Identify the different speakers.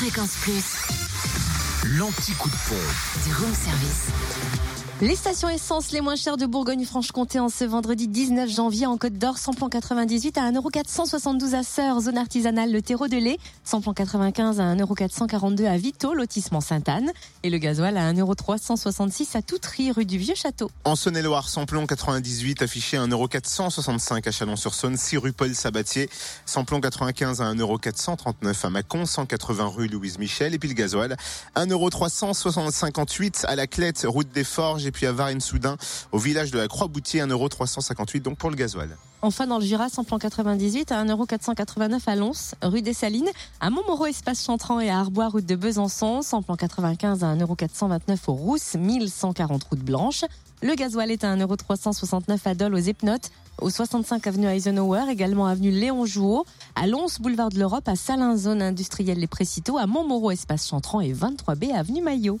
Speaker 1: Fréquence Plus.
Speaker 2: L'anti-coup de pompe.
Speaker 1: Du room service.
Speaker 3: Les stations essence les moins chères de Bourgogne-Franche-Comté en ce vendredi 19 janvier en Côte d'Or, samplon 98 à 1,472€ à Sœur, zone artisanale Le Terreau de lait, samplon 95 à 1,442€ à Vito, lotissement Sainte-Anne, et le gasoil à 1,366€ à Toutry, rue du Vieux-Château.
Speaker 4: En Saône-et-Loire, samplon 98 affiché à 1,465€ à Chalon-sur-Saône, 6 rue Paul Sabatier, samplon 95 à 1,439€ à Mâcon, 180 rue Louise Michel, et puis le gasoil 1,358€ à la Clette, route des Forges, et puis à Varennes-Soudain, au village de la Croix-Boutier, 1,358€ donc pour le gasoil.
Speaker 3: Enfin, dans le Jura, samplon 98 à 1,489€ à Lons, rue des Salines, à Montmoreau, espace Chantran et à Arbois, route de Besançon, samplon 95 à 1,429€ aux Rousses, 1140 route Blanche. Le gasoil est à 1,369€ à Dole aux Epnotes, au 65 avenue Eisenhower, également avenue Léon Jouot, à Lons, boulevard de l'Europe, à Salins, zone industrielle Les Précitaux, à Montmoreau, espace Chantran et 23B avenue Maillot.